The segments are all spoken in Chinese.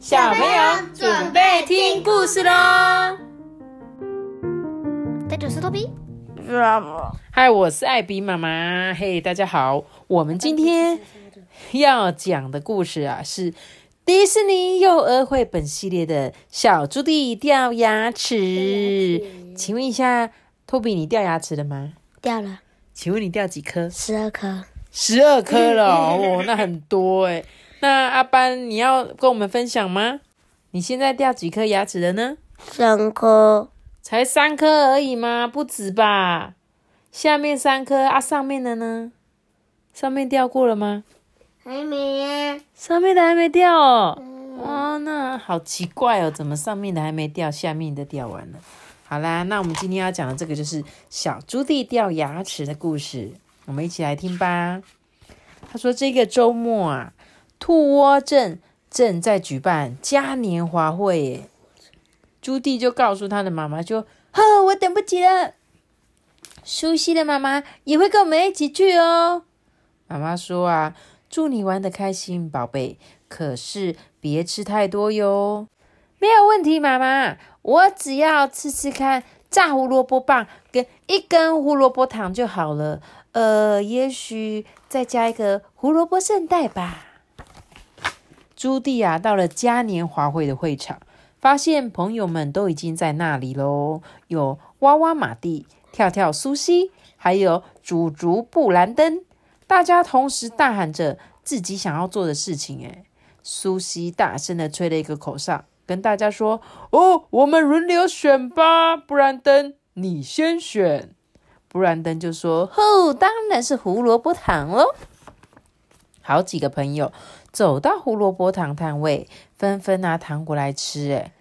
小朋友准备听故事喽！这就是托比。嗨，我是艾比妈妈。嘿，大家好，我们今天要讲的故事啊，是迪士尼幼儿绘本系列的小猪弟掉牙齿。请问一下，托比，你掉牙齿了吗？掉了请问你掉几颗？十二颗，十二颗了哦，那很多哎。那阿班，你要跟我们分享吗？你现在掉几颗牙齿了呢？三颗，才三颗而已吗？不止吧？下面三颗啊，上面的呢？上面掉过了吗？还没呀。上面的还没掉哦。哦，那好奇怪哦，怎么上面的还没掉，下面的掉完了？好啦，那我们今天要讲的这个就是小猪弟掉牙齿的故事，我们一起来听吧。他说这个周末啊，兔窝镇正在举办嘉年华会耶。朱棣就告诉他的妈妈，就呵，我等不及了。苏西的妈妈也会跟我们一起去哦。妈妈说啊，祝你玩的开心，宝贝。可是别吃太多哟。没有问题，妈妈，我只要吃吃看炸胡萝卜棒跟一根胡萝卜糖就好了。呃，也许再加一个胡萝卜圣代吧。朱棣啊，到了嘉年华会的会场，发现朋友们都已经在那里喽。有哇哇马蒂、跳跳苏西，还有煮竹布兰登，大家同时大喊着自己想要做的事情。诶苏西大声的吹了一个口哨，跟大家说：“哦，我们轮流选吧。布兰登，你先选。”布兰登就说：“哦，当然是胡萝卜糖喽。”好几个朋友走到胡萝卜糖摊位，纷纷拿糖果来吃。哎，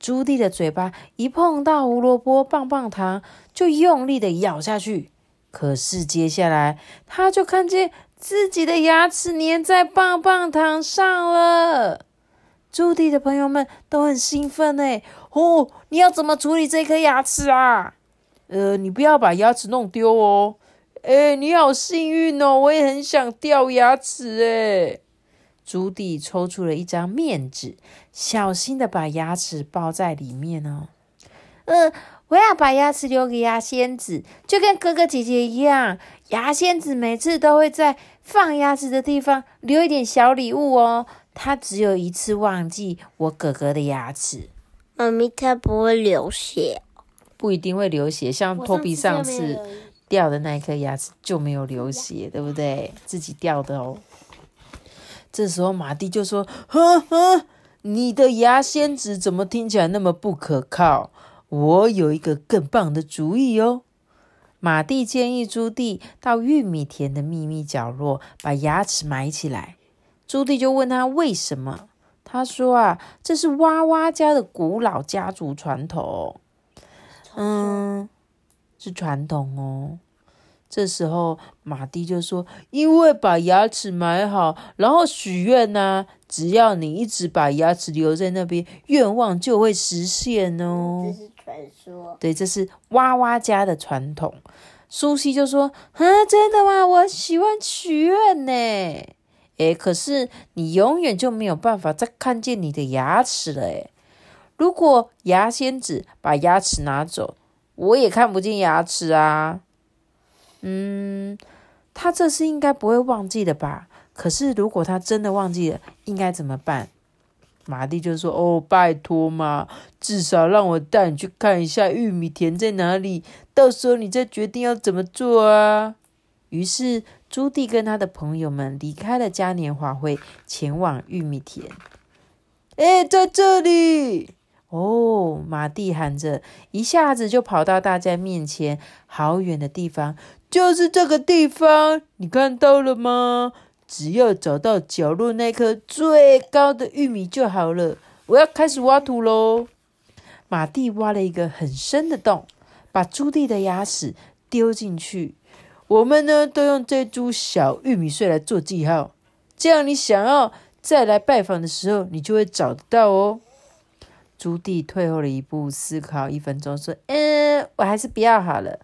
朱棣的嘴巴一碰到胡萝卜棒棒糖，就用力的咬下去。可是接下来，他就看见自己的牙齿粘在棒棒糖上了。朱棣的朋友们都很兴奋哎，哦，你要怎么处理这颗牙齿啊？呃，你不要把牙齿弄丢哦。哎，你好幸运哦！我也很想掉牙齿哎。朱棣抽出了一张面纸，小心的把牙齿包在里面哦。呃，我要把牙齿留给牙仙子，就跟哥哥姐姐一样。牙仙子每次都会在放牙齿的地方留一点小礼物哦。他只有一次忘记我哥哥的牙齿。妈咪，他不会流血，不一定会流血，像托比上次。掉的那一颗牙齿就没有流血，对不对？自己掉的哦。这时候马蒂就说：“呵呵，你的牙仙子怎么听起来那么不可靠？我有一个更棒的主意哦。”马蒂建议朱棣到玉米田的秘密角落把牙齿埋起来。朱棣就问他为什么？他说：“啊，这是哇哇家的古老家族传统。”嗯。是传统哦。这时候马蒂就说：“因为把牙齿埋好，然后许愿呐，只要你一直把牙齿留在那边，愿望就会实现哦。”这是传说。对，这是哇哇家的传统。苏西就说：“啊，真的吗？我喜欢许愿呢。诶，可是你永远就没有办法再看见你的牙齿了。诶，如果牙仙子把牙齿拿走。”我也看不见牙齿啊，嗯，他这次应该不会忘记的吧？可是如果他真的忘记了，应该怎么办？马蒂就说：“哦，拜托嘛，至少让我带你去看一下玉米田在哪里，到时候你再决定要怎么做啊。”于是朱棣跟他的朋友们离开了嘉年华会，前往玉米田。哎，在这里。哦，马蒂喊着，一下子就跑到大家面前。好远的地方，就是这个地方，你看到了吗？只要找到角落那颗最高的玉米就好了。我要开始挖土喽！马蒂挖了一个很深的洞，把朱棣的牙齿丢进去。我们呢，都用这株小玉米穗来做记号，这样你想要再来拜访的时候，你就会找得到哦。朱棣退后了一步，思考一分钟，说：“嗯，我还是不要好了。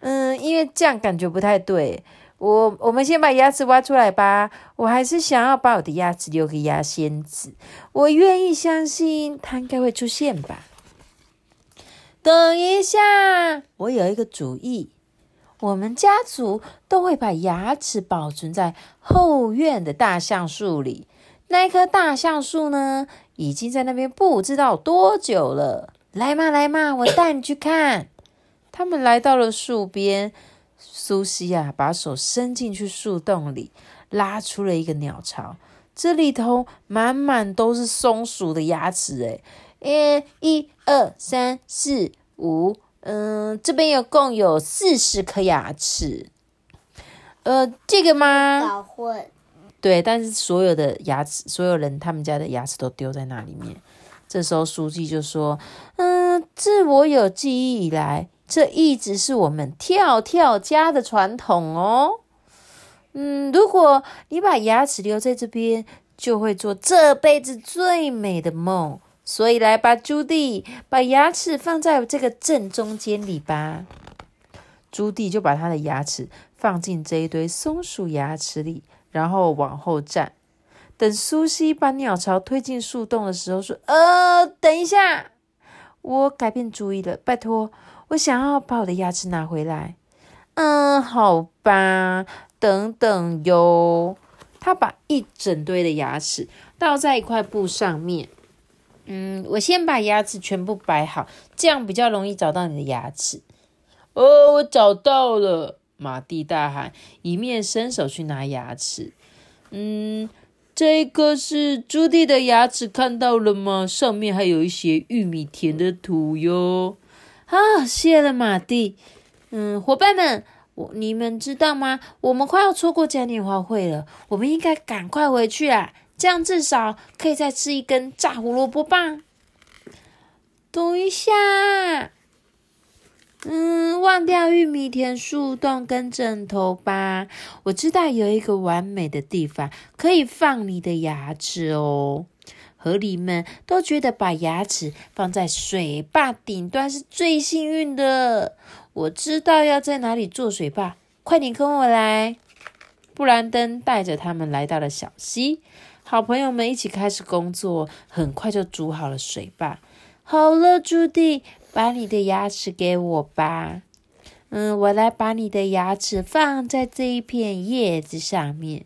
嗯，因为这样感觉不太对。我我们先把牙齿挖出来吧。我还是想要把我的牙齿留给牙仙子。我愿意相信它应该会出现吧。等一下，我有一个主意。我们家族都会把牙齿保存在后院的大橡树里。那一棵大橡树呢，已经在那边不知道多久了。来嘛，来嘛，我带你去看。他们来到了树边。苏西啊，把手伸进去树洞里，拉出了一个鸟巢。这里头满满都是松鼠的牙齿，诶诶，一二三四五，嗯，这边有共有四十颗牙齿。呃，这个吗？对，但是所有的牙齿，所有人他们家的牙齿都丢在那里面。这时候书记就说：“嗯，自我有记忆以来。”这一直是我们跳跳家的传统哦。嗯，如果你把牙齿留在这边，就会做这辈子最美的梦。所以来吧，朱棣，把牙齿放在这个正中间里吧。朱棣就把他的牙齿放进这一堆松鼠牙齿里，然后往后站。等苏西把鸟巢推进树洞的时候，说：“呃，等一下，我改变主意了，拜托。”我想要把我的牙齿拿回来。嗯，好吧，等等哟。他把一整堆的牙齿倒在一块布上面。嗯，我先把牙齿全部摆好，这样比较容易找到你的牙齿。哦，我找到了！马蒂大喊，一面伸手去拿牙齿。嗯，这个是朱棣的牙齿，看到了吗？上面还有一些玉米田的土哟。啊，谢了，马蒂。嗯，伙伴们，我你们知道吗？我们快要错过嘉年华会了，我们应该赶快回去啊！这样至少可以再吃一根炸胡萝卜棒。等一下，嗯，忘掉玉米田、树洞跟枕头吧。我知道有一个完美的地方可以放你的牙齿哦。河狸们都觉得把牙齿放在水坝顶端是最幸运的。我知道要在哪里做水坝，快点跟我来！布兰登带着他们来到了小溪，好朋友们一起开始工作，很快就筑好了水坝。好了，朱迪，把你的牙齿给我吧。嗯，我来把你的牙齿放在这一片叶子上面。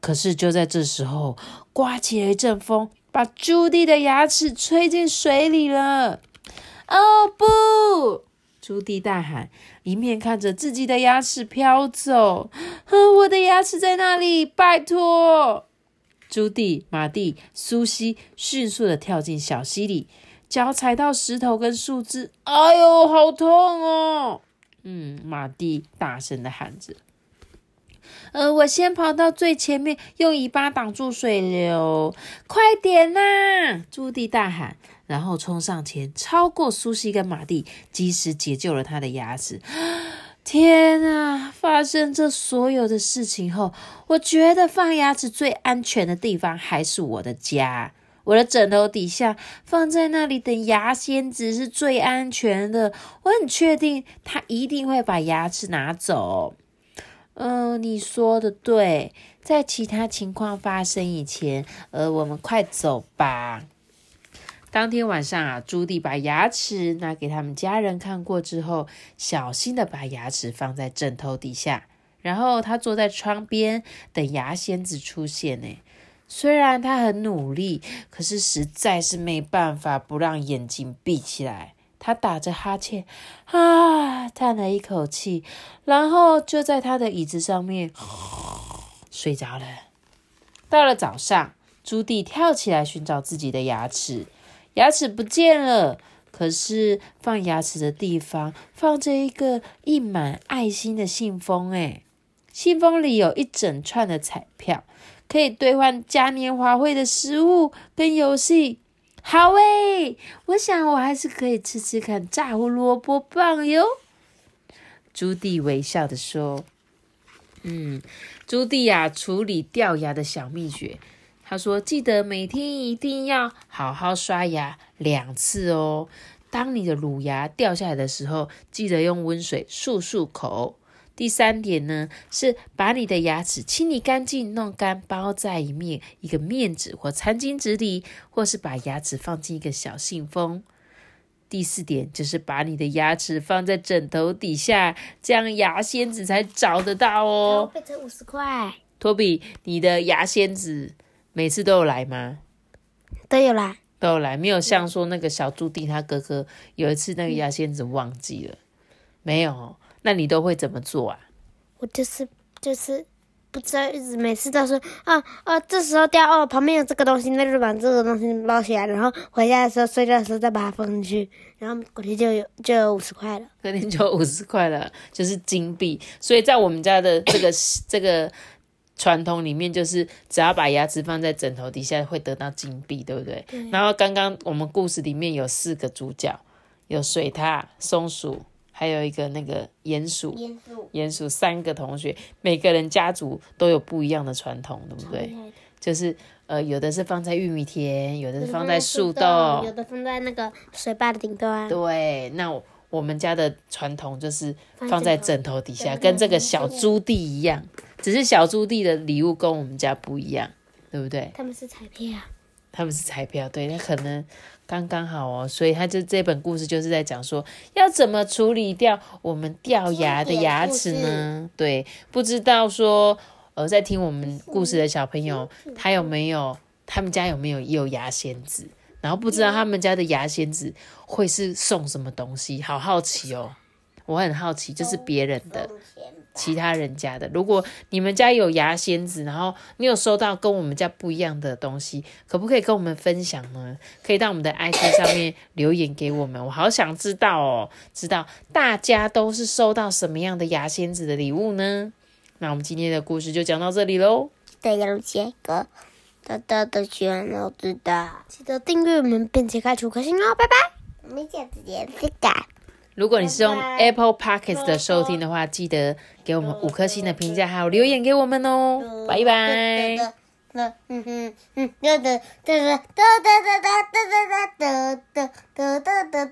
可是就在这时候，刮起了一阵风。把朱棣的牙齿吹进水里了！哦不！朱棣大喊，一面看着自己的牙齿飘走。哼我的牙齿在那里？拜托！朱棣、马蒂、苏西迅速的跳进小溪里，脚踩到石头跟树枝，哎呦，好痛哦！嗯，马蒂大声的喊着。呃，我先跑到最前面，用尾巴挡住水流。快点呐！朱棣大喊，然后冲上前，超过苏西跟马蒂，及时解救了他的牙齿。天啊！发生这所有的事情后，我觉得放牙齿最安全的地方还是我的家。我的枕头底下，放在那里等牙仙子是最安全的。我很确定，他一定会把牙齿拿走。嗯，你说的对，在其他情况发生以前，呃，我们快走吧。当天晚上啊，朱棣把牙齿拿给他们家人看过之后，小心的把牙齿放在枕头底下，然后他坐在窗边等牙仙子出现。呢，虽然他很努力，可是实在是没办法不让眼睛闭起来。他打着哈欠，啊，叹了一口气，然后就在他的椅子上面睡着了。到了早上，朱棣跳起来寻找自己的牙齿，牙齿不见了。可是放牙齿的地方放着一个印满爱心的信封，哎，信封里有一整串的彩票，可以兑换嘉年华会的食物跟游戏。好诶，我想我还是可以吃吃看炸胡萝卜棒哟。朱棣微笑的说：“嗯，朱棣呀，处理掉牙的小秘诀。他说，记得每天一定要好好刷牙两次哦。当你的乳牙掉下来的时候，记得用温水漱漱口。第三点呢，是把你的牙齿清理干净，弄干，包在一面一个面纸或餐巾纸里，或是把牙齿放进一个小信封。第四点就是把你的牙齿放在枕头底下，这样牙仙子才找得到哦。变成五十块，托比，你的牙仙子每次都有来吗？都有啦。都有来，没有像说那个小朱棣他哥哥有一次那个牙仙子忘记了，没有哦。那你都会怎么做啊？我就是就是不知道，一直每次都说啊啊，这时候掉哦，旁边有这个东西，那就把这个东西捞起来，然后回家的时候睡觉的时候再把它放进去，然后隔天就有就有五十块了。隔天就五十块了，就是金币。所以在我们家的这个这个传统里面，就是只要把牙齿放在枕头底下，会得到金币，对不对？然后刚刚我们故事里面有四个主角，有水獭、松鼠，还有一个那个鼹鼠。鼹鼠三个同学，每个人家族都有不一样的传统，对不对？就是呃，有的是放在玉米田，有的是放在树洞，有的放在那个水坝的顶端。对，那我我们家的传统就是放在枕头底下，跟这个小朱棣一样，只是小朱棣的礼物跟我们家不一样，对不对？他们是彩票，他们是彩票，对，那可能刚刚好哦，所以他就这本故事就是在讲说要怎么处理掉我们掉牙的牙齿呢？对，不知道说呃，在听我们故事的小朋友，他有没有他们家有没有也有牙仙子？然后不知道他们家的牙仙子会是送什么东西，好好奇哦，我很好奇，就是别人的。其他人家的。如果你们家有牙仙子，然后你有收到跟我们家不一样的东西，可不可以跟我们分享呢？可以到我们的 IG 上面留言给我们，我好想知道哦，知道大家都是收到什么样的牙仙子的礼物呢？那我们今天的故事就讲到这里喽。对，要写个大大的喜欢我知道，记得订阅我们，并且开出颗星哦，拜拜。我们下次见，再见。如果你是用 Apple Podcast 的收听的话，记得给我们五颗星的评价，还有留言给我们哦。拜拜。嗯嗯嗯嗯，哒哒哒哒哒哒哒哒哒哒哒哒哒哒哒哒。